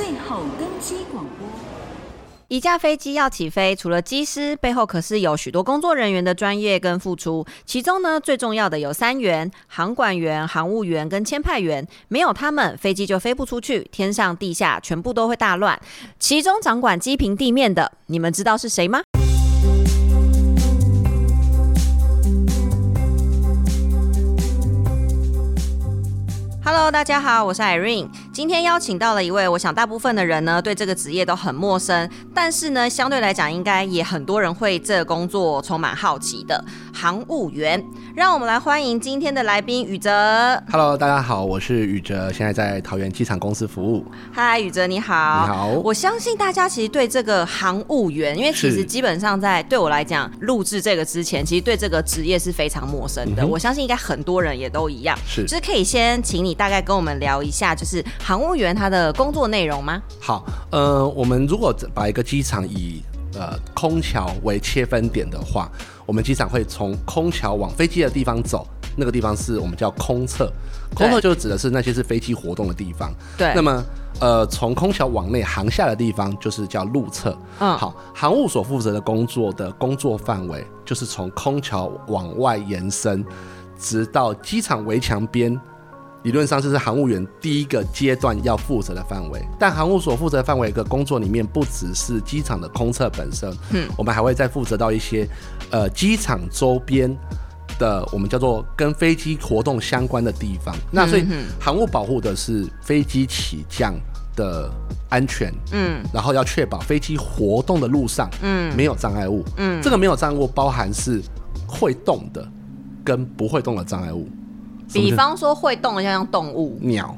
最后登机广播。一架飞机要起飞，除了机师，背后可是有许多工作人员的专业跟付出。其中呢，最重要的有三员：航管员、航务员跟签派员。没有他们，飞机就飞不出去，天上地下全部都会大乱。其中掌管机坪地面的，你们知道是谁吗？Hello，大家好，我是 Irene。今天邀请到了一位，我想大部分的人呢对这个职业都很陌生，但是呢相对来讲，应该也很多人会这个工作充满好奇的航务员。让我们来欢迎今天的来宾宇哲。Hello，大家好，我是宇哲，现在在桃园机场公司服务。Hi，宇哲你好。你好。我相信大家其实对这个航务员，因为其实基本上在对我来讲，录制这个之前，其实对这个职业是非常陌生的。嗯、我相信应该很多人也都一样。是。就是可以先请你。大概跟我们聊一下，就是航务员他的工作内容吗？好，呃，我们如果把一个机场以呃空桥为切分点的话，我们机场会从空桥往飞机的地方走，那个地方是我们叫空侧，空侧就指的是那些是飞机活动的地方。对。那么，呃，从空桥往内航下的地方就是叫路侧。嗯。好，航务所负责的工作的工作范围就是从空桥往外延伸，直到机场围墙边。理论上，这是航务员第一个阶段要负责的范围。但航务所负责的范围的工作里面，不只是机场的空测本身，嗯，我们还会再负责到一些，呃，机场周边的我们叫做跟飞机活动相关的地方。那所以，航务保护的是飞机起降的安全，嗯，然后要确保飞机活动的路上，嗯，没有障碍物，嗯，这个没有障碍物包含是会动的跟不会动的障碍物。比方说会动的，像像动物，鸟，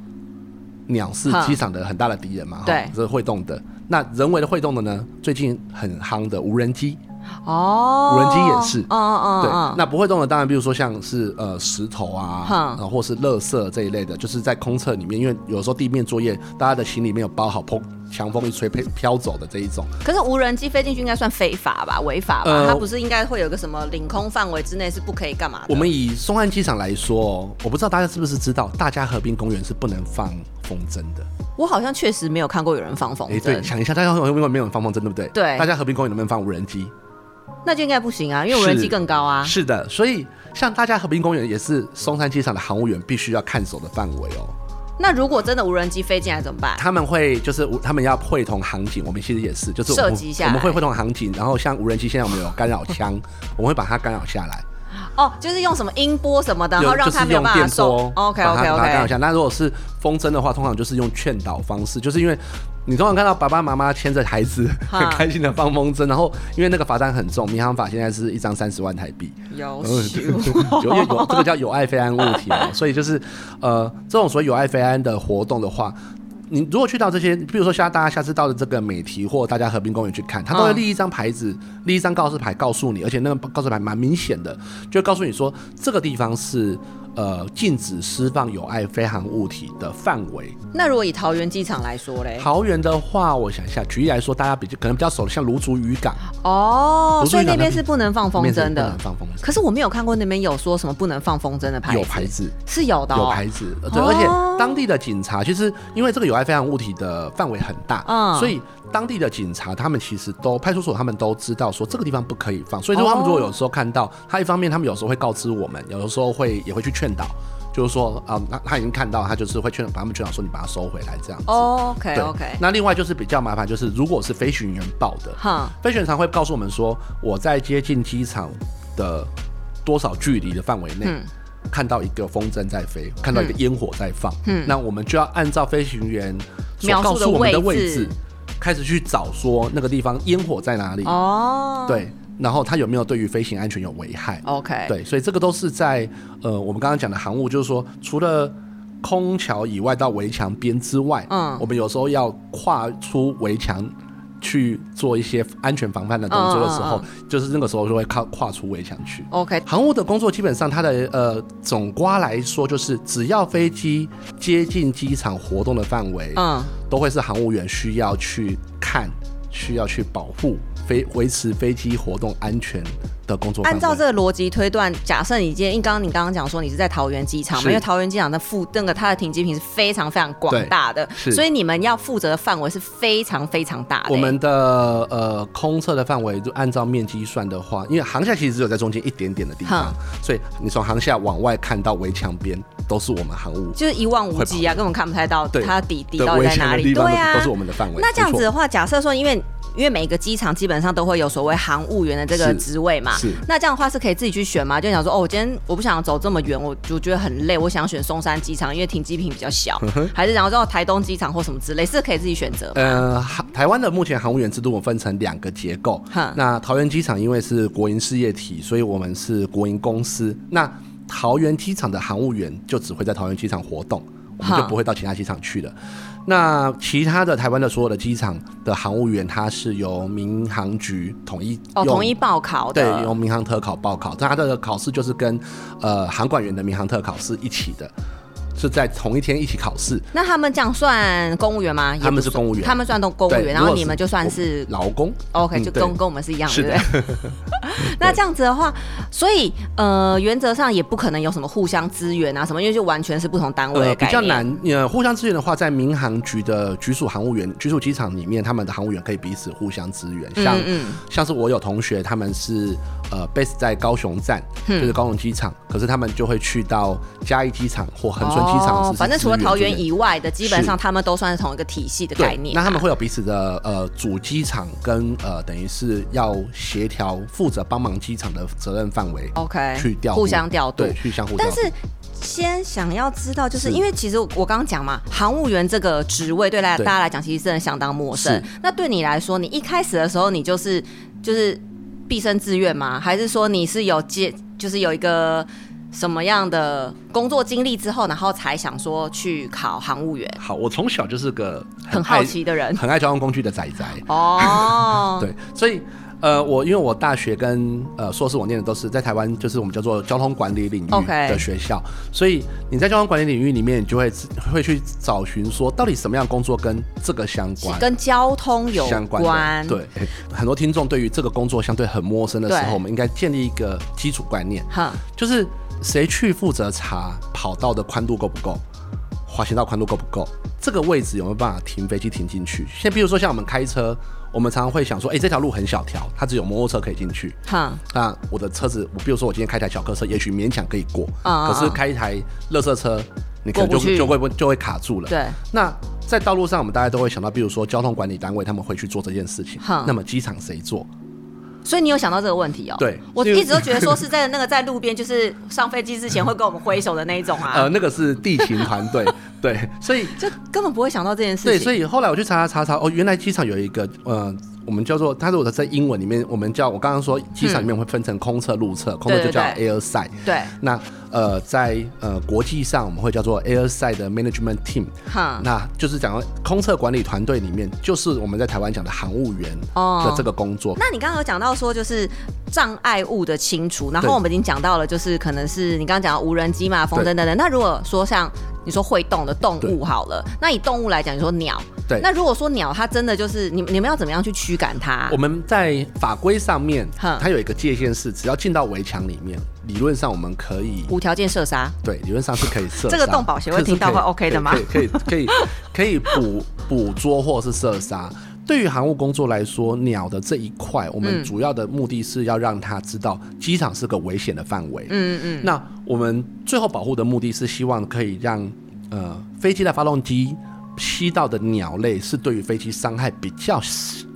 鸟是机场的很大的敌人嘛？对，这是会动的。那人为的会动的呢？最近很夯的无人机。哦，无人机也是，嗯嗯，对，那不会动的当然，比如说像是呃石头啊，然后或是垃圾这一类的，就是在空侧里面，因为有时候地面作业，大家的行李没有包好，砰，强风一吹飘飘走的这一种。可是无人机飞进去应该算非法吧？违法吧？呃，它不是应该会有个什么领空范围之内是不可以干嘛的？我们以松山机场来说，我不知道大家是不是知道，大家河滨公园是不能放风筝的。我好像确实没有看过有人放风筝。哎，对，想一下，大家河滨公园没有人放风筝，对不对？对。大家河滨公园能不能放无人机？那就应该不行啊，因为无人机更高啊。是，是的，所以像大家和平公园也是松山机场的航务员必须要看守的范围哦。那如果真的无人机飞进来怎么办？他们会就是他们要会同航警，我们其实也是，就是射击下，我们会会同航警，然后像无人机现在我们有干扰枪，我们会把它干扰下来。哦，就是用什么音波什么的，然后让它没有办法收。OK OK OK。那如果是风筝的话，通常就是用劝导方式，就是因为。你通常看到爸爸妈妈牵着孩子很 开心的放风筝，然后因为那个罚单很重，民航法现在是一张三十万台币。有，有有这个叫有爱非安物体嘛，所以就是呃这种所谓有爱非安的活动的话，你如果去到这些，比如说像大家下次到的这个美堤或大家和平公园去看，他都会立一张牌子，立一张告示牌告诉你，而且那个告示牌蛮明显的，就告诉你说这个地方是。呃，禁止释放有碍飞行物体的范围。那如果以桃园机场来说嘞？桃园的话，我想一下，举例来说，大家比较可能比较熟的，像芦竹渔港。哦，所以那边是不能放风筝的。不能放风筝。可是我没有看过那边有说什么不能放风筝的牌子。有牌子是有的，哦，有牌子。对，哦，而且当地的警察其实因为这个有碍飞行物体的范围很大，嗯，所以当地的警察他们其实都派出所他们都知道说这个地方不可以放，所以说他们如果有时候看到，他一方面他们有时候会告知我们，有的时候会也会去劝导。就是说啊，那他已经看到，他就是会劝把他们劝导说，你把它收回来这样子。Oh, OK OK。那另外就是比较麻烦，就是如果是飞行员报的，哈，飞行员常会告诉我们说，我在接近机场的多少距离的范围内，嗯，看到一个风筝在飞，看到一个烟火在放，嗯，那我们就要按照飞行员所告诉我们的位置，开始去找说那个地方烟火在哪里。哦，对。然后它有没有对于飞行安全有危害？OK，对，所以这个都是在呃我们刚刚讲的航务，就是说除了空桥以外到围墙边之外，嗯，我们有时候要跨出围墙去做一些安全防范的动作的时候，嗯嗯嗯、就是那个时候就会跨跨出围墙去。OK，航务的工作基本上它的呃总瓜来说就是只要飞机接近机场活动的范围，嗯，都会是航务员需要去看。需要去保护飞维持飞机活动安全的工作。按照这个逻辑推断，假设你今天，因为刚刚你刚刚讲说你是在桃园机场嘛，因为桃园机场的负那个它的停机坪是非常非常广大的，所以你们要负责的范围是非常非常大的。我们的呃空侧的范围就按照面积算的话，因为航下其实只有在中间一点点的地方，所以你从航下往外看到围墙边都是我们航务，就是一望无际啊，根本看不太到它底底到底在哪里。对啊，都是我们的范围。那这样子的话，假设说因为。因为每个机场基本上都会有所谓航务员的这个职位嘛，是。那这样的话是可以自己去选吗？就想说，哦，我今天我不想走这么远，我就觉得很累，我想选松山机场，因为停机坪比较小，还是然后到台东机场或什么之类，是可以自己选择。呃，台湾的目前航务员制度我分成两个结构。那桃园机场因为是国营事业体，所以我们是国营公司。那桃园机场的航务员就只会在桃园机场活动，我们就不会到其他机场去了。那其他的台湾的所有的机场的航务员，他是由民航局统一哦，统一报考的，对，由民航特考报考，但他的考试就是跟呃航管员的民航特考是一起的。是在同一天一起考试，那他们这样算公务员吗？他们是公务员，他们算都公务员，然后你们就算是劳工。OK，就跟跟我们是一样的，对不对？那这样子的话，所以呃，原则上也不可能有什么互相支援啊什么，因为就完全是不同单位。比较难。呃，互相支援的话，在民航局的局属航务员、局属机场里面，他们的航务员可以彼此互相支援。像像是我有同学，他们是呃 base 在高雄站，就是高雄机场，可是他们就会去到嘉义机场或恒春。哦，反正除了桃园以外的，基本上他们都算是同一个体系的概念。那他们会有彼此的呃主机场跟呃等于是要协调负责帮忙机场的责任范围。OK，去调互相调度，对，去相互。但是先想要知道，就是因为其实我刚刚讲嘛，航务员这个职位对来大家来讲其实真的相当陌生。那对你来说，你一开始的时候你就是就是毕生志愿吗？还是说你是有接就是有一个？什么样的工作经历之后，然后才想说去考航务员？好，我从小就是个很好奇的人，很爱交通工具的仔仔。哦，对，所以呃，我因为我大学跟呃硕士我念的都是在台湾，就是我们叫做交通管理领域的学校.所以你在交通管理领域里面，你就会会去找寻说，到底什么样的工作跟这个相关，跟交通有关相关。对，很多听众对于这个工作相对很陌生的时候，我们应该建立一个基础观念，哈，就是。谁去负责查跑道的宽度够不够，滑行道宽度够不够，这个位置有没有办法停飞机停进去？现在比如说像我们开车，我们常常会想说，哎、欸，这条路很小条，它只有摩托车可以进去。哈，那我的车子，我比如说我今天开台小客车，也许勉强可以过。啊，可是开一台垃圾车，你可能就就会就会卡住了。对。那在道路上，我们大家都会想到，比如说交通管理单位他们会去做这件事情。哈，那么机场谁做？所以你有想到这个问题哦？对，我一直都觉得说是在那个在路边，就是上飞机之前会跟我们挥手的那一种啊。呃，那个是地勤团队，对，所以就根本不会想到这件事情。对，所以后来我去查查查查，哦，原来机场有一个呃。我们叫做，它如果在英文里面，我们叫我刚刚说机场里面会分成空侧、路侧，空侧就叫 airside。对。那呃，在呃国际上我们会叫做 airside 的 management team。哈。那就是讲空侧管理团队里面，就是我们在台湾讲的航务员的这个工作。那你刚刚有讲到说，就是障碍物的清除，然后我们已经讲到了，就是可能是你刚刚讲的无人机嘛、风筝等等。那如果说像你说会动的动物好了，那以动物来讲，你说鸟。对。那如果说鸟，它真的就是你你们要怎么样去驱赶它？我们在法规上面，它有一个界限是，只要进到围墙里面，理论上我们可以无条件射杀。对，理论上是可以射杀。这个动保协会听到会 OK 的吗？可以可以可以捕 捕捉或是射杀。对于航务工作来说，鸟的这一块，我们主要的目的是要让它知道机场是个危险的范围。嗯嗯。那我们最后保护的目的是希望可以让呃飞机的发动机吸到的鸟类是对于飞机伤害比较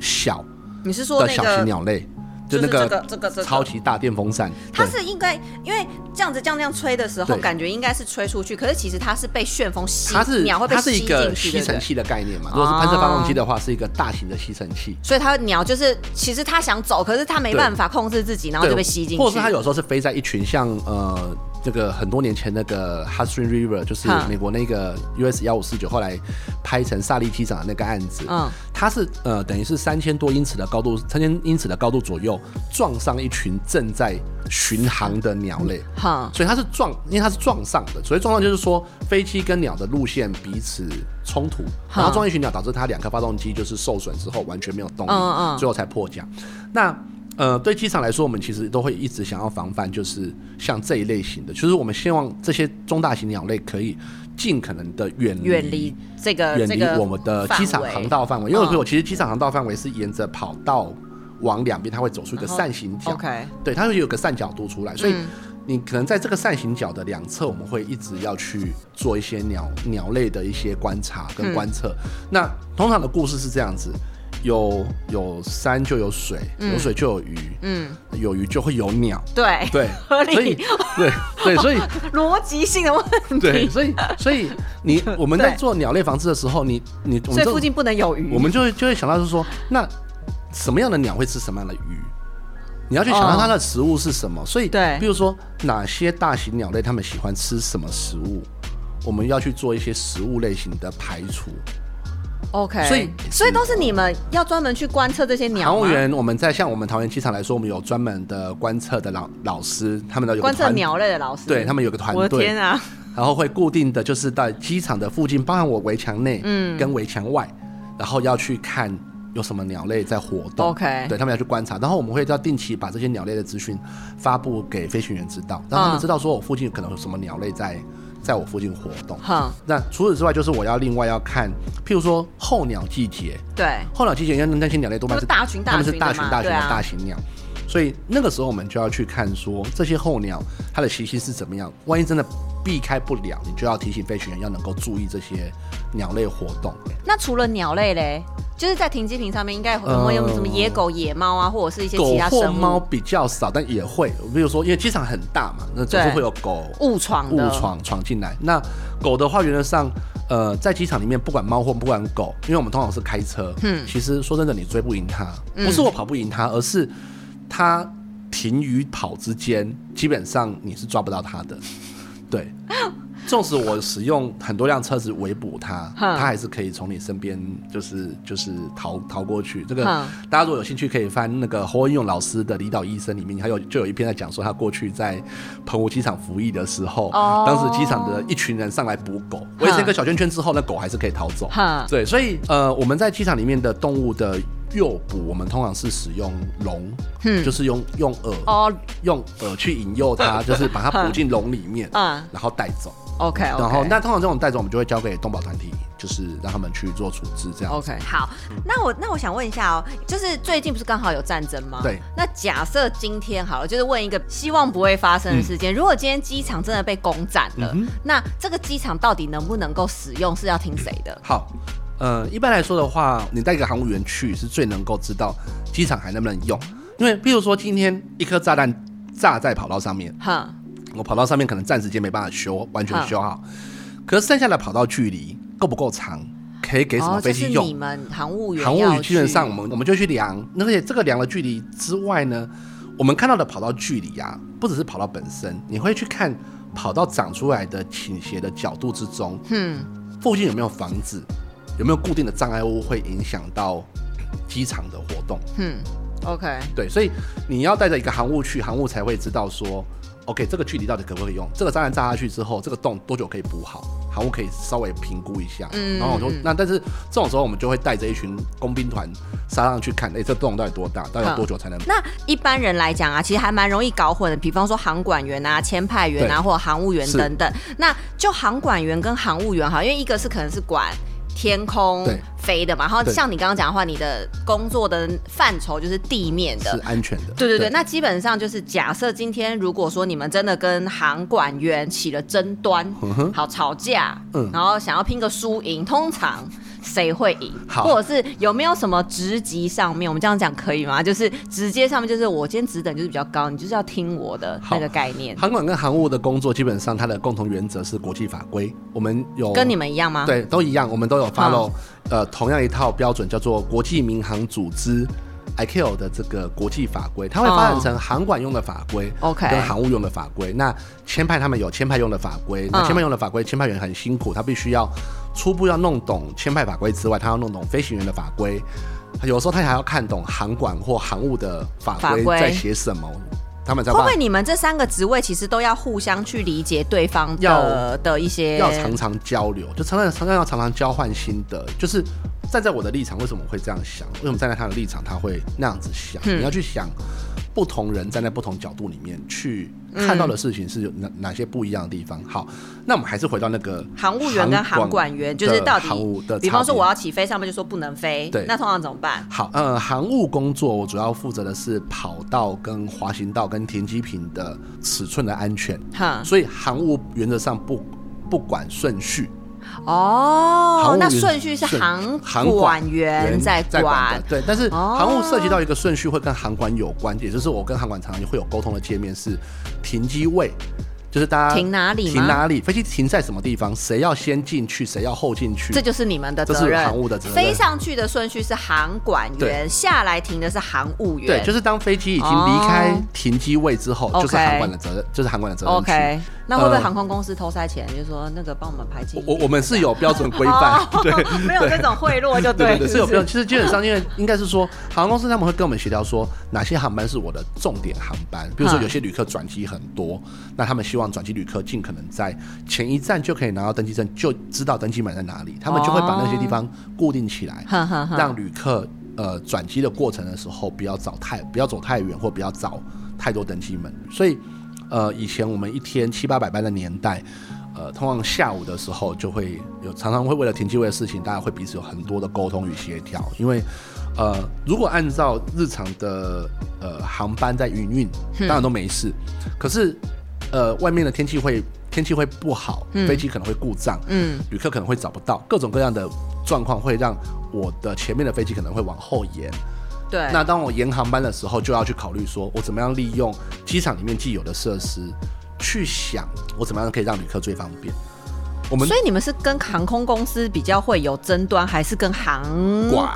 小。你是说的小型鸟类？就那个这个这个超级大电风扇，它是应该因为这样子这样这样吹的时候，感觉应该是吹出去，可是其实它是被旋风吸，它是鸟会被吸进去，它是一个吸尘器的概念嘛。如果是喷射发动机的话，是一个大型的吸尘器。所以它鸟就是其实它想走，可是它没办法控制自己，然后就被吸进去。或者是它有时候是飞在一群像呃。这个很多年前那个 Hudson River，就是美国那个 US 幺五四九，后来拍成萨利机长的那个案子，嗯，它是呃等于是三千多英尺的高度，三千英尺的高度左右撞上一群正在巡航的鸟类，好，所以它是撞，因为它是撞上的，所以撞上就是说飞机跟鸟的路线彼此冲突，然后撞一群鸟，导致它两颗发动机就是受损之后完全没有动力，嗯嗯，最后才迫降。那呃，对机场来说，我们其实都会一直想要防范，就是像这一类型的，就是我们希望这些中大型鸟类可以尽可能的远离远离这个远离我们的机场航道范围，因为我其实机场航道范围是沿着跑道往两边，它会走出一个扇形角，OK，对，它会有个扇角度出来，所以你可能在这个扇形角的两侧，我们会一直要去做一些鸟鸟类的一些观察跟观测。那通常的故事是这样子。有有山就有水，有水就有鱼，嗯，有鱼就会有鸟，对 对，合理，所以对对，所以 逻辑性的问题，对，所以所以你我们在做鸟类防治的时候，你你所以附近不能有鱼，我们就会就会想到是说，那什么样的鸟会吃什么样的鱼？你要去想到它的食物是什么，所以对，比如说哪些大型鸟类它们喜欢吃什么食物，我们要去做一些食物类型的排除。OK，所以所以都是你们要专门去观测这些鸟。航务员，我们在像我们桃园机场来说，我们有专门的观测的老老师，他们的有观测鸟类的老师，对他们有个团队。我的天啊！然后会固定的就是在机场的附近，包含我围墙内，嗯，跟围墙外，然后要去看有什么鸟类在活动。OK，对他们要去观察，然后我们会要定期把这些鸟类的资讯发布给飞行员知道，让他们知道说我附近可能有什么鸟类在。在我附近活动。好，那除此之外，就是我要另外要看，譬如说候鸟季节。对，候鸟季节，因为那些鸟类多半是大群大群，它们是大群大群的大型鸟，所以那个时候我们就要去看说这些候鸟它的习性是怎么样。万一真的避开不了，你就要提醒飞行员要能够注意这些鸟类活动。那除了鸟类嘞？就是在停机坪上面，应该有没有什么野狗、野猫啊，或者是一些其他生物？猫比较少，但也会。比如说，因为机场很大嘛，那总是会有狗误闯误闯闯进来。那狗的话，原则上，呃，在机场里面，不管猫或不管狗，因为我们通常是开车，嗯，其实说真的，你追不赢它，不是我跑不赢它，而是它停与跑之间，基本上你是抓不到它的，对。纵使我使用很多辆车子围捕它，它还是可以从你身边就是就是逃逃过去。这个大家如果有兴趣，可以翻那个侯文勇老师的《离岛医生》里面，还有就有一篇在讲说他过去在澎湖机场服役的时候，当时机场的一群人上来捕狗，围成一个小圈圈之后，那狗还是可以逃走。对，所以呃，我们在机场里面的动物的诱捕，我们通常是使用笼，就是用用饵，用饵去引诱它，就是把它捕进笼里面，然后带走。OK，, okay. 然后那通常这种带走，我们就会交给动保团体，就是让他们去做处置，这样。OK，好，那我那我想问一下哦，就是最近不是刚好有战争吗？对。那假设今天好了，就是问一个希望不会发生的事件，嗯、如果今天机场真的被攻占了，嗯、那这个机场到底能不能够使用，是要听谁的？好，呃，一般来说的话，你带一个航务员去，是最能够知道机场还能不能用，因为譬如说今天一颗炸弹炸在跑道上面，哈。我跑道上面可能暂时间没办法修，完全修好，好可是剩下的跑道距离够不够长，可以给什么飞机用？哦、你们航务员，航务员基本上我们我们就去量，而且这个量的距离之外呢，我们看到的跑道距离啊，不只是跑道本身，你会去看跑道长出来的倾斜的角度之中，嗯，附近有没有房子，有没有固定的障碍物会影响到机场的活动？嗯，OK，对，所以你要带着一个航务去，航务才会知道说。OK，这个距离到底可不可以用？这个炸弹炸下去之后，这个洞多久可以补好？航务可以稍微评估一下。嗯，然后我说，那但是这种时候我们就会带着一群工兵团杀上去看，哎，这洞到底多大？到底有多久才能？那一般人来讲啊，其实还蛮容易搞混的。比方说航管员啊、签派员啊，或者航务员等等。那就航管员跟航务员哈，因为一个是可能是管。天空飞的嘛，然后像你刚刚讲的话，你的工作的范畴就是地面的，是安全的。对对对，对。那基本上就是假设今天如果说你们真的跟航管员起了争端，嗯、好吵架，嗯，然后想要拼个输赢，通常。谁会赢？好或者是有没有什么职级上面，我们这样讲可以吗？就是直接上面，就是我今天职等就是比较高，你就是要听我的那个概念。航管跟航务的工作基本上它的共同原则是国际法规，我们有跟你们一样吗？对，都一样，我们都有 follow、嗯、呃同样一套标准，叫做国际民航组织 ICAO 的这个国际法规，它会发展成航管用的法规，OK，跟航务用的法规。那签派他们有签派用的法规，那签派用的法规，签派员很辛苦，他必须要初步要弄懂签派法规之外，他要弄懂飞行员的法规，有时候他还要看懂航管或航务的法规在写什么。他们在会不会你们这三个职位其实都要互相去理解对方的要的一些，要常常交流，就常常常常要常常交换心得。就是站在我的立场，为什么会这样想？为什么站在他的立场，他会那样子想？嗯、你要去想。不同人站在不同角度里面去看到的事情是有哪哪些不一样的地方？好，那我们还是回到那个航务员跟航管员，就是到底。比方说我要起飞，上面就说不能飞，对，那通常怎么办？好，呃，航务工作我主要负责的是跑道跟滑行道跟停机坪的尺寸的安全，哈，所以航务原则上不不管顺序。哦，那顺序是航管员在管，管对，但是航务涉及到一个顺序会跟航管有关，哦、也就是我跟航管常常会有沟通的界面是停机位。就是大家停哪里？停哪里？飞机停在什么地方？谁要先进去？谁要后进去？这就是你们的责任。这是航务的责任。飞上去的顺序是航管员，下来停的是航务员。对，就是当飞机已经离开停机位之后，就是航管的责任，就是航管的责任。OK，那会不会航空公司偷塞钱？就是说那个帮我们排进。我我们是有标准规范，对，没有这种贿赂就对。是有标准。其实基本上，因为应该是说，航空公司他们会跟我们协调说，哪些航班是我的重点航班。比如说有些旅客转机很多，那他们希望转机旅客尽。可能在前一站就可以拿到登机证，就知道登机门在哪里，他们就会把那些地方固定起来，哦、让旅客呃转机的过程的时候不要走太不要走太远，或不要找太多登机门。所以呃以前我们一天七八百班的年代，呃通常下午的时候就会有常常会为了停机位的事情，大家会彼此有很多的沟通与协调。因为呃如果按照日常的呃航班在营运，当然都没事，嗯、可是。呃，外面的天气会天气会不好，飞机可能会故障，嗯，旅客可能会找不到，各种各样的状况会让我的前面的飞机可能会往后延。对，那当我延航班的时候，就要去考虑说，我怎么样利用机场里面既有的设施，去想我怎么样可以让旅客最方便。我们所以你们是跟航空公司比较会有争端，还是跟航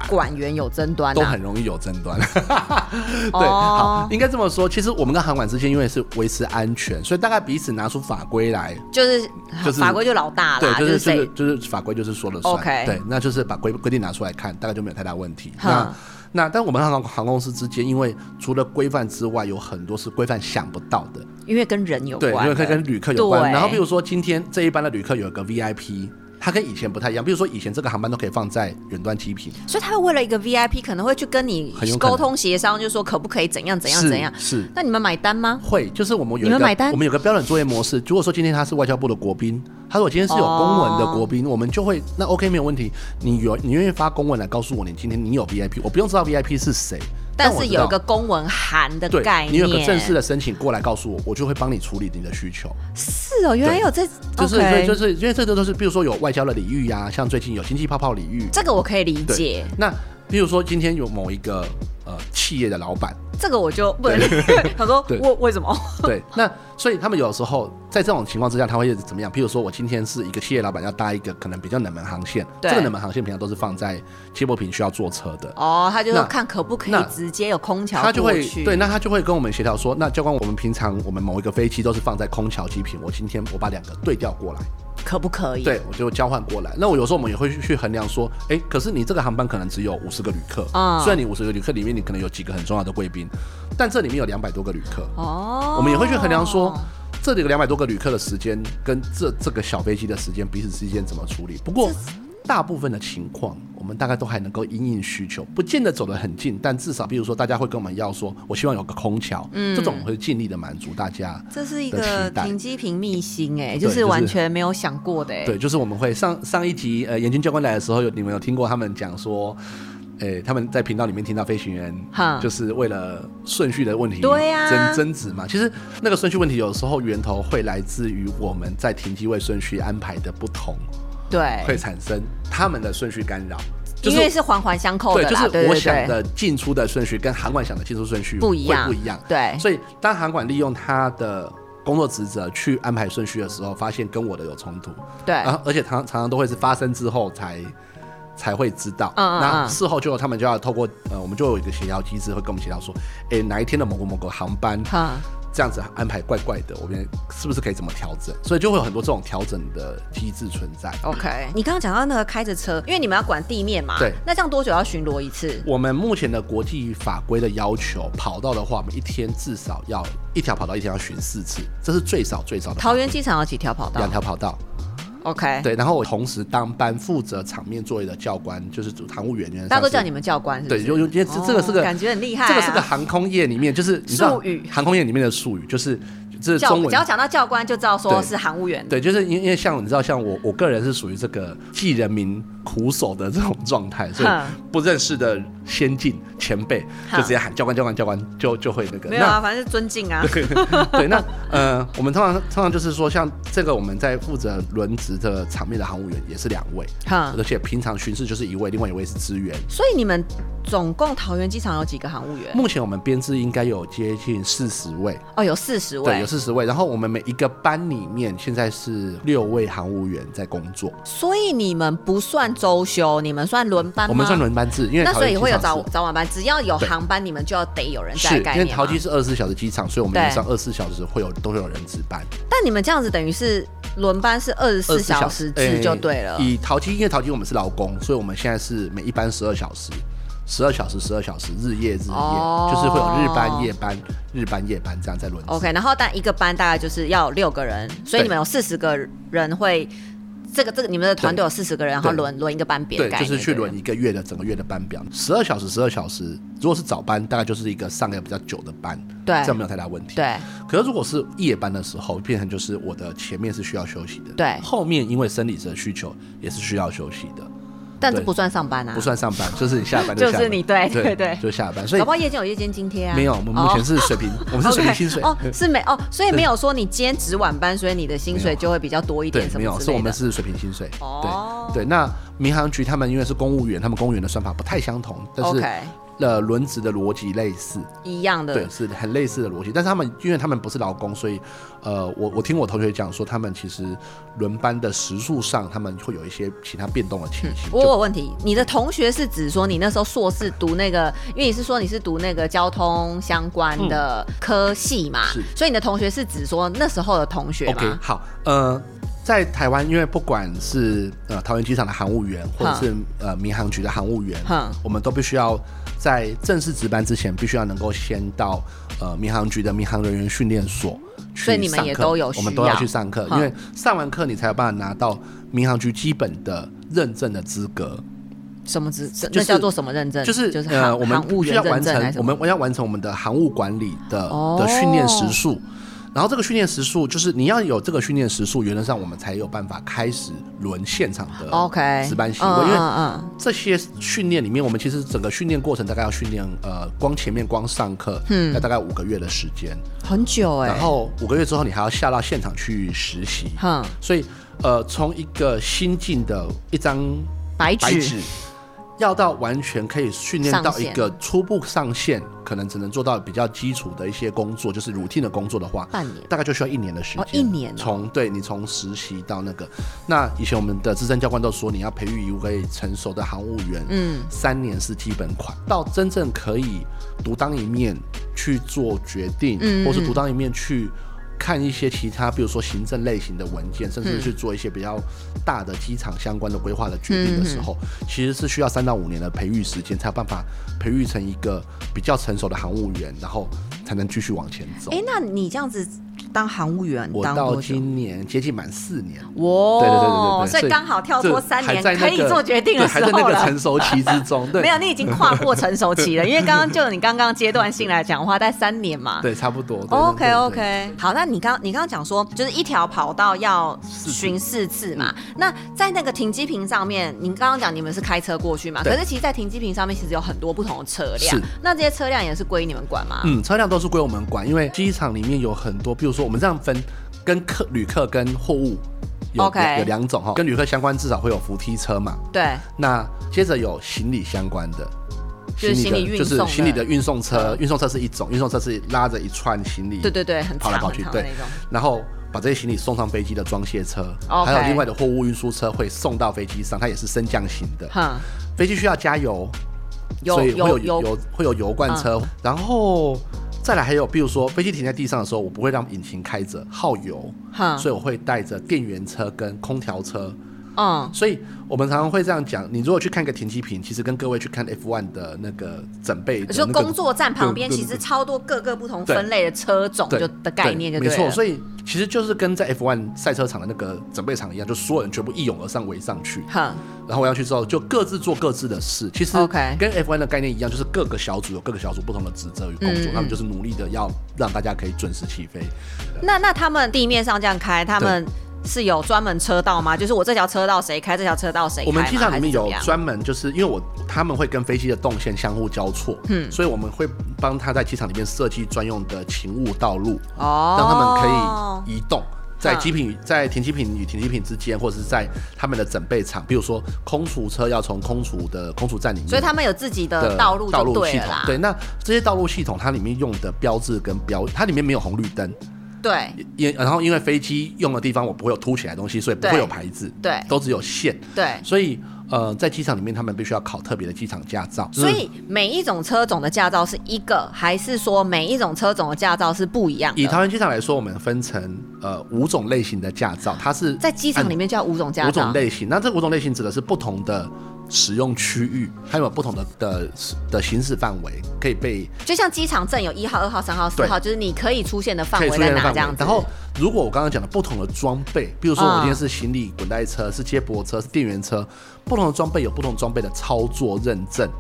管员有争端？都很容易有争端。对，好，应该这么说。其实我们跟航管之间，因为是维持安全，所以大概彼此拿出法规来，就是就是法规就老大了。对，就是就是就是法规就是说了算。OK，对，那就是把规规定拿出来看，大概就没有太大问题。那那但我们航航空公司之间，因为除了规范之外，有很多是规范想不到的。因为跟人有关，对，因为可以跟旅客有关。然后，比如说今天这一班的旅客有一个 VIP，他跟以前不太一样。比如说以前这个航班都可以放在远端机坪，所以他会为了一个 VIP，可能会去跟你沟通协商，就是说可不可以怎样怎样怎样。是。那你们买单吗？会，就是我们有你们买单，我们有个标准作业模式。如果说今天他是外交部的国宾，他说我今天是有公文的国宾，我们就会那 OK 没有问题。你有你愿意发公文来告诉我你今天你有 VIP，我不用知道 VIP 是谁。但是有一个公文函的概念，你有个正式的申请过来告诉我，我就会帮你处理你的需求。是哦，原来有这，就是对，就是因为这个都是，比如说有外交的礼遇呀，像最近有经济泡泡礼遇，这个我可以理解。那比如说今天有某一个呃企业的老板。这个我就不能，他说为为什么？对，那所以他们有时候在这种情况之下，他会怎么样？比如说我今天是一个企业老板，要搭一个可能比较冷门航线，这个冷门航线平常都是放在接驳坪需要坐车的。哦，他就看可不可以直接有空调，他就会对，那他就会跟我们协调说，那教官，我们平常我们某一个飞机都是放在空桥机坪，我今天我把两个对调过来。可不可以？对，我就交换过来。那我有时候我们也会去衡量说，哎、欸，可是你这个航班可能只有五十个旅客，嗯，虽然你五十个旅客里面你可能有几个很重要的贵宾，但这里面有两百多个旅客，哦，我们也会去衡量说，这里有两百多个旅客的时间跟这这个小飞机的时间彼此之间怎么处理。不过。大部分的情况，我们大概都还能够因应需求，不见得走得很近，但至少，比如说，大家会跟我们要说，我希望有个空桥，嗯，这种会尽力的满足大家。这是一个停机坪秘辛，哎，就是完全没有想过的，哎，对，就是我们会上上一集，呃，严军教官来的时候，有你们有听过他们讲说，哎，他们在频道里面听到飞行员，哈，就是为了顺序的问题，对呀，争争执嘛。其实那个顺序问题，有时候源头会来自于我们在停机位顺序安排的不同。对，会产生他们的顺序干扰，因为是环环相扣的。对，就是我想的进出的顺序跟航管想的进出顺序不一样，不一样。对，所以当航管利用他的工作职责去安排顺序的时候，发现跟我的有冲突。对，然后而且常常常都会是发生之后才才会知道。嗯嗯嗯。那事后就他们就要透过呃，我们就有一个协调机制，会跟我们协调说，哎、欸，哪一天的某个某个航班。嗯这样子安排怪怪的，我们是不是可以怎么调整？所以就会有很多这种调整的机制存在。OK，你刚刚讲到那个开着车，因为你们要管地面嘛，对，那这样多久要巡逻一次？我们目前的国际法规的要求，跑道的话，我们一天至少要一条跑道，一天要巡四次，这是最少最少的。桃园机场有几条跑道？两条跑道。OK，对，然后我同时当班负责场面作业的教官，就是主航务员。大家都叫你们教官是不是？对，就因为这这个是个、哦、感觉很厉害、啊，这个是个航空业里面就是你知道术语，航空业里面的术语就是。这是中文，只要讲到教官就知道说是航务员。对，就是因因为像你知道，像我我个人是属于这个替人民苦守的这种状态，所以不认识的先进前辈就直接喊教官教官教官，就就会那个。没有啊，反正是尊敬啊。对对，那呃，我们通常通常就是说，像这个我们在负责轮值的场面的航务员也是两位，而且平常巡视就是一位，另外一位是支援。所以你们总共桃园机场有几个航务员？目前我们编制应该有接近四十位。哦，有四十位。四十位，然后我们每一个班里面现在是六位航务员在工作，所以你们不算周休，你们算轮班吗？我们算轮班制，因为那所以会有早早晚班，只要有航班，你们就要得有人在。是，因为桃机是二十四小时机场，所以我们上二十四小时会有都会有人值班。但你们这样子等于是轮班是二十四小时制就对了。以桃机，因为桃机我们是劳工，所以我们现在是每一班十二小时。十二小时，十二小时，日夜日夜，oh, 就是会有日班、夜班、日班、夜班这样在轮。OK，然后但一个班大概就是要六个人，所以你们有四十个人会，这个这个你们的团队有四十个人，然后轮轮一个班表。对，就是去轮一个月的整个月的班表。十二小时，十二小时，如果是早班，大概就是一个上个比较久的班，对，这样没有太大问题。对。可是如果是夜班的时候，变成就是我的前面是需要休息的，对，后面因为生理的需求也是需要休息的。但这不算上班啊，不算上班，就是你下班就是你对对对，就下班。所以，搞不好夜间有夜间津贴啊？没有，我们目前是水平，我们是 水平薪水。哦，是没哦，所以没有说你兼职晚班，所以你的薪水就会比较多一点。没有，是我们是水平薪水。哦，对对。那民航局他们因为是公务员，他们公务员的算法不太相同，但是。的轮值的逻辑类似，一样的，对，是很类似的逻辑。但是他们因为他们不是劳工，所以呃，我我听我同学讲说，他们其实轮班的时数上，他们会有一些其他变动的情形。我有问题，你的同学是指说你那时候硕士读那个，因为你是说你是读那个交通相关的科系嘛？是，所以你的同学是指说那时候的同学吗？OK，好，呃。在台湾，因为不管是呃桃园机场的航务员，或者是呃民航局的航务员，我们都必须要在正式值班之前，必须要能够先到呃民航局的民航人员训练所去上课。所以你们也都有，我们都要去上课，因为上完课你才有办法拿到民航局基本的认证的资格。什么资？这叫做什么认证？就是就是呃，我们需要完成，我们我要完成我们的航务管理的的训练时数。然后这个训练时数，就是你要有这个训练时数，原则上我们才有办法开始轮现场的 OK 值班行为。因为这些训练里面，我们其实整个训练过程大概要训练呃，光前面光上课，嗯，要大概五个月的时间，很久哎。然后五个月之后，你还要下到现场去实习，嗯，所以呃，从一个新进的一张白纸。要到完全可以训练到一个初步上线，可能只能做到比较基础的一些工作，就是 routine 的工作的话，半年。大概就需要一年的时间。一年从对你从实习到那个，那以前我们的资深教官都说，你要培育一位成熟的航务员，嗯，三年是基本款，到真正可以独当一面去做决定，或是独当一面去。看一些其他，比如说行政类型的文件，甚至去做一些比较大的机场相关的规划的决定的时候，其实是需要三到五年的培育时间，才有办法培育成一个比较成熟的航务员，然后才能继续往前走。哎，那你这样子。当航务员，我到今年接近满四年，哇，对对对对对，所以刚好跳脱三年可以做决定的时候了。还在那个成熟期之中，对，没有，你已经跨过成熟期了。因为刚刚就你刚刚阶段性来讲的话，在三年嘛，对，差不多。OK OK，好，那你刚你刚刚讲说，就是一条跑道要巡四次嘛？那在那个停机坪上面，您刚刚讲你们是开车过去嘛？可是其实，在停机坪上面其实有很多不同的车辆，那这些车辆也是归你们管吗？嗯，车辆都是归我们管，因为机场里面有很多，比如说我们这样分。跟客旅客跟货物有.有两种哈，跟旅客相关至少会有扶梯车嘛。对。那接着有行李相关的，就是行李运送，就是行李的运送车，运送车是一种，运送车是拉着一串行李，对对对，很跑来跑去，对。然后把这些行李送上飞机的装卸车.还有另外的货物运输车会送到飞机上，它也是升降型的。哼，飞机需要加油，有所以会有有油会有油罐车，嗯、然后再来还有，比如说飞机停在地上的时候，我不会让引擎开着耗油，哼所以我会带着电源车跟空调车。嗯，所以我们常常会这样讲，你如果去看个停机坪，其实跟各位去看 F1 的那个整备，你说工作站旁边其实超多各个不同分类的车种就的概念就没错。所以其实就是跟在 F1 赛车场的那个整备场一样，就所有人全部一拥而上围上去。好，然后我要去之后就各自做各自的事。其实 OK，跟 F1 的概念一样，就是各个小组有各个小组不同的职责与工作，他们就是努力的要让大家可以准时起飞。那那他们地面上这样开，他们。是有专门车道吗？就是我这条车道谁开，这条车道谁开？我们机场里面有专门，就是因为我他们会跟飞机的动线相互交错，嗯，所以我们会帮他在机场里面设计专用的勤务道路，哦，让他们可以移动在机坪、在停机坪与停机坪之间，或者是在他们的整备场，比如说空储车要从空储的空储站里面，所以他们有自己的道路道路系统，对，那这些道路系统它里面用的标志跟标，它里面没有红绿灯。对，因然后因为飞机用的地方我不会有凸起来的东西，所以不会有牌子，对，都只有线，对，所以呃，在机场里面他们必须要考特别的机场驾照。所以每一种车种的驾照是一个，还是说每一种车种的驾照是不一样的？以桃园机场来说，我们分成呃五种类型的驾照，它是在机场里面叫五种驾照，五种类型。那这五种类型指的是不同的。使用区域还有不同的的的行驶范围可以被，就像机场证有一号、二号、三号、四号，就是你可以出现的范围在哪这样子。然后，如果我刚刚讲的不同的装备，比如说我今天是行李滚带车、是接驳车、是电源车，不同的装备有不同装备的操作认证。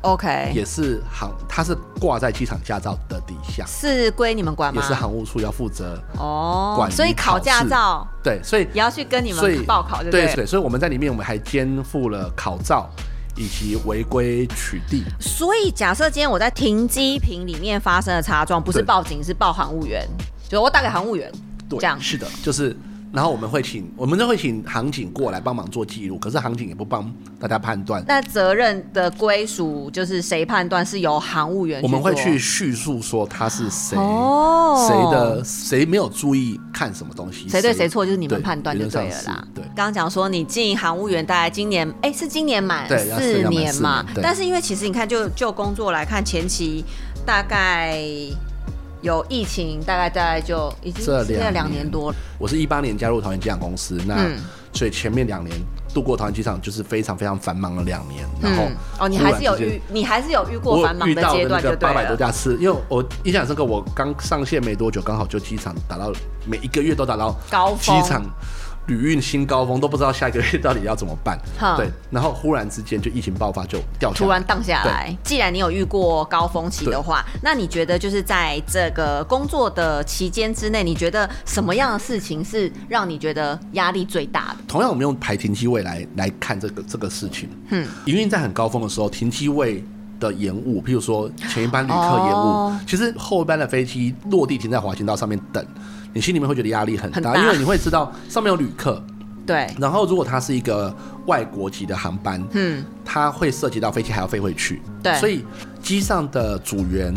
OK，也是航，它是挂在机场驾照的底下，是归你们管吗？也是航务处要负责哦，管。所以考驾照，对，所以也要去跟你们报考对，对对。所以我们在里面，我们还肩负了考照以及违规取缔。所以假设今天我在停机坪里面发生了擦撞，不是报警，是报航务员，就我打给航务员，对，这样是的，就是。然后我们会请，我们就会请航警过来帮忙做记录，可是航警也不帮大家判断。那责任的归属就是谁判断是由航务员？我们会去叙述说他是谁，哦，谁的谁没有注意看什么东西，谁对谁错就是你们判断就对了啦。对，刚刚讲说你进航务员大概今年，哎，是今年满四年嘛？但是因为其实你看就，就就工作来看，前期大概。有疫情，大概大概就已经这两年多了。我是一八年加入桃园机场公司，那、嗯、所以前面两年度过桃园机场就是非常非常繁忙的两年。然后哦，你还是有遇，你还是有遇过繁忙的阶段，就八百多架次。因为我印象深刻，我刚上线没多久，刚好就机场达到每一个月都达到高峰。机场旅运新高峰都不知道下一个月到底要怎么办，对，然后忽然之间就疫情爆发就掉下来，突然荡下来。既然你有遇过高峰期的话，那你觉得就是在这个工作的期间之内，你觉得什么样的事情是让你觉得压力最大的？同样，我们用排停机位来来看这个这个事情。嗯，营运在很高峰的时候，停机位的延误，譬如说前一班旅客延误，哦、其实后一班的飞机落地停在滑行道上面等。你心里面会觉得压力很大，很大，因为你会知道上面有旅客，对。然后如果它是一个外国籍的航班，嗯，它会涉及到飞机还要飞回去，对。所以机上的组员。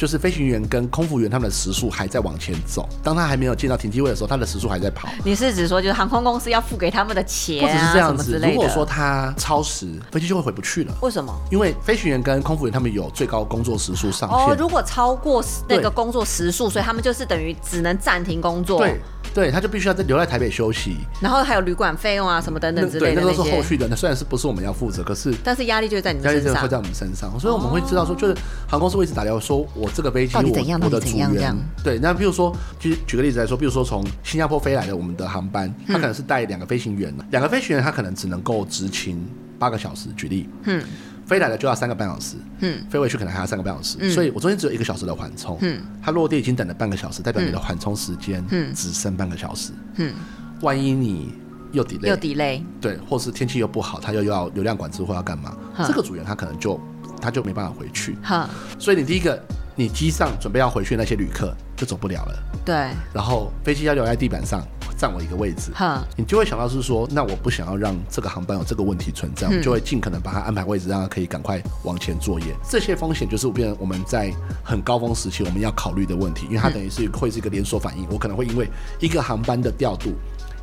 就是飞行员跟空服员他们的时速还在往前走，当他还没有进到停机位的时候，他的时速还在跑。你是指说，就是航空公司要付给他们的钱，或者是这样子？如果说他超时，飞机就会回不去了。为什么？因为飞行员跟空服员他们有最高工作时速上限。哦，如果超过那个工作时速，所以他们就是等于只能暂停工作。对，对，他就必须要在留在台北休息。然后还有旅馆费用啊什么等等之类的那，那都是后续的。那虽然是不是我们要负责，可是但是压力就在你身上，压力就会在我们身上。所以我们会知道说，就是航空公司会一直打电话说，我这个飞机我。我的组员对，那比如说，举举个例子来说，比如说从新加坡飞来的我们的航班，他可能是带两个飞行员，两个飞行员他可能只能够执勤八个小时。举例，嗯，飞来了就要三个半小时，嗯，飞回去可能还要三个半小时，所以我中间只有一个小时的缓冲，嗯，它落地已经等了半个小时，代表你的缓冲时间，嗯，只剩半个小时，嗯，万一你又 delay，又 delay，对，或是天气又不好，它又要流量管制或要干嘛，这个组员他可能就他就没办法回去，哈，所以你第一个。你机上准备要回去那些旅客就走不了了。对。然后飞机要留在地板上，占我一个位置。哈。你就会想到是说，那我不想要让这个航班有这个问题存在，我们就会尽可能把它安排位置，让它可以赶快往前作业。这些风险就是变成我们在很高峰时期我们要考虑的问题，因为它等于是会是一个连锁反应，我可能会因为一个航班的调度。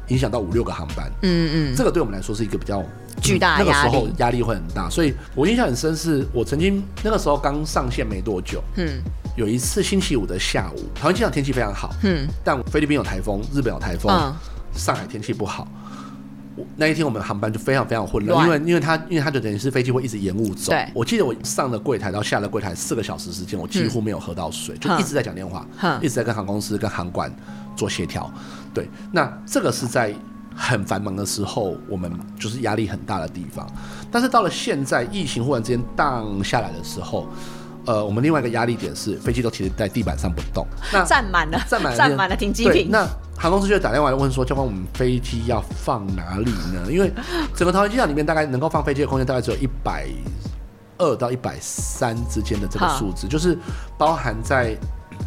影响到五六个航班，嗯嗯，这个对我们来说是一个比较巨大的压力，那个时候压力。会很大，所以我印象很深，是我曾经那个时候刚上线没多久，嗯，有一次星期五的下午，台湾机场天气非常好，嗯，但菲律宾有台风，日本有台风，嗯，上海天气不好，那一天我们航班就非常非常混乱，因为因为它因为它就等于是飞机会一直延误走，对，我记得我上了柜台到下了柜台四个小时时间，我几乎没有喝到水，就一直在讲电话，一直在跟航空公司跟航管做协调。对，那这个是在很繁忙的时候，我们就是压力很大的地方。但是到了现在，疫情忽然之间荡下来的时候，呃，我们另外一个压力点是飞机都其实在地板上不动，那站满了，站满了，站满了停机坪。那航空公司就打电话来问说，教官，我们飞机要放哪里呢？因为整个桃园机场里面大概能够放飞机的空间大概只有一百二到一百三之间的这个数字，就是包含在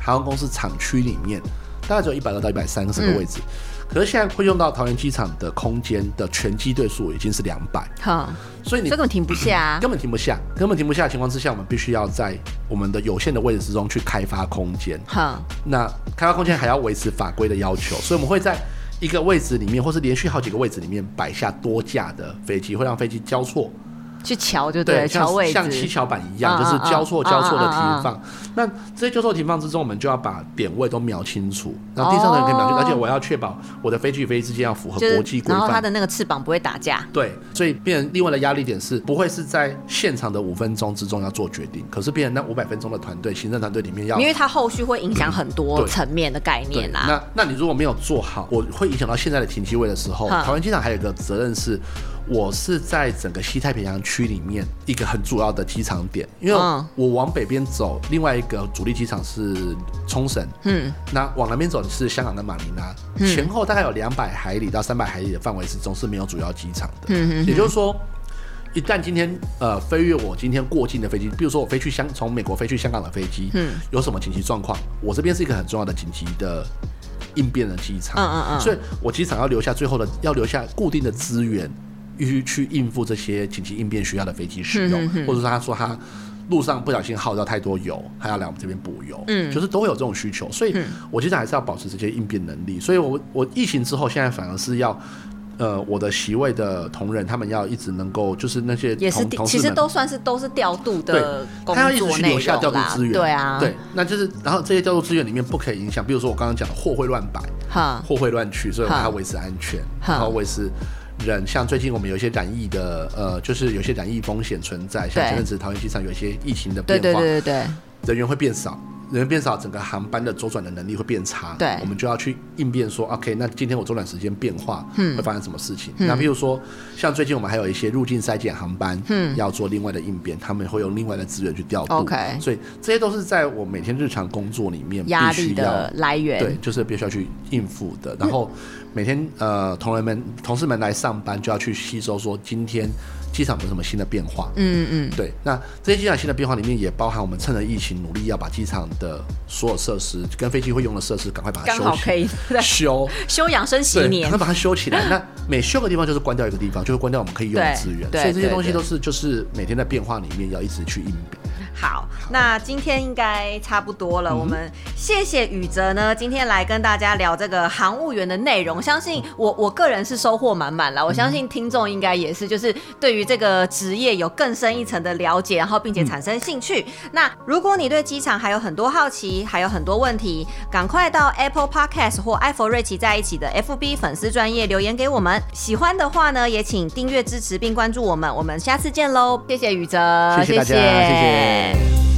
航空公司厂区里面。大概只有一百二到一百三十个位置，嗯，可是现在会用到桃园机场的空间的全机队数已经是两百，好，所以你根本停不下，啊，根本停不下，根本停不下的情况之下，我们必须要在我们的有限的位置之中去开发空间，好，那开发空间还要维持法规的要求，所以我们会在一个位置里面，或是连续好几个位置里面摆下多架的飞机，会让飞机交错。去瞧就对，桥位像七巧板一样，就是交错交错的停放。那这些交错停放之中，我们就要把点位都描清楚，然后地上的人可以描清楚，而且我要确保我的飞机与飞机之间要符合国际规范，然后它的那个翅膀不会打架。对，所以变成另外的压力点是，不会是在现场的五分钟之中要做决定，可是变成那五百分钟的团队行政团队里面要，因为它后续会影响很多层面的概念啦。那那你如果没有做好，我会影响到现在的停机位的时候，桃园机场还有一个责任是。我是在整个西太平洋区里面一个很主要的机场点，因为我往北边走，另外一个主力机场是冲绳，嗯，那往南边走是香港的马尼拉，前后大概有两百海里到三百海里的范围之中是没有主要机场的，嗯，也就是说，一旦今天呃飞越我今天过境的飞机，比如说我飞去香从美国飞去香港的飞机，嗯，有什么紧急状况，我这边是一个很重要的紧急的应变的机场，嗯嗯嗯，所以我机场要留下最后的要留下固定的资源。必须去应付这些紧急应变需要的飞机使用，嗯、或者说他说他路上不小心耗掉太多油，他要来我们这边补油，嗯，就是都会有这种需求，所以我其实还是要保持这些应变能力。所以我我疫情之后，现在反而是要，呃，我的席位的同仁他们要一直能够，就是那些也是其实都算是都是调度的工作，他要一直去留下调度资源，对啊，对，那就是然后这些调度资源里面不可以影响，比如说我刚刚讲的货会乱摆，哈，货会乱去，所以我们要维持安全，然后维持。人像最近我们有一些染疫的，呃，就是有些染疫风险存在，像前阵子桃园机场有一些疫情的变化，对对对对对，人员会变少。人员变少，整个航班的周转的能力会变差。对，我们就要去应变说，OK，那今天我周转时间变化，会发生什么事情？嗯、那譬如说，像最近我们还有一些入境筛检航班，嗯，要做另外的应变，他们会用另外的资源去调度。OK，所以这些都是在我每天日常工作里面压力的来源。对，就是必须要去应付的。然后每天呃，同仁们、同事们来上班就要去吸收说今天。机场有什么新的变化？嗯嗯，对。那这些机场新的变化里面，也包含我们趁着疫情，努力要把机场的所有设施跟飞机会用的设施，赶快把它修起来。修 修养生息年，赶快把它修起来。那 每修个地方，就是关掉一个地方，就会关掉我们可以用的资源。所以这些东西都是就是每天在变化里面要一直去应变。好，那今天应该差不多了。嗯、我们谢谢宇哲呢，今天来跟大家聊这个航务员的内容。相信我，我个人是收获满满了。我相信听众应该也是，就是对于这个职业有更深一层的了解，然后并且产生兴趣。嗯、那如果你对机场还有很多好奇，还有很多问题，赶快到 Apple Podcast 或艾弗瑞奇在一起的 FB 粉丝专业留言给我们。喜欢的话呢，也请订阅支持并关注我们。我们下次见喽！谢谢宇哲，谢谢大家，谢谢。谢谢 Yeah.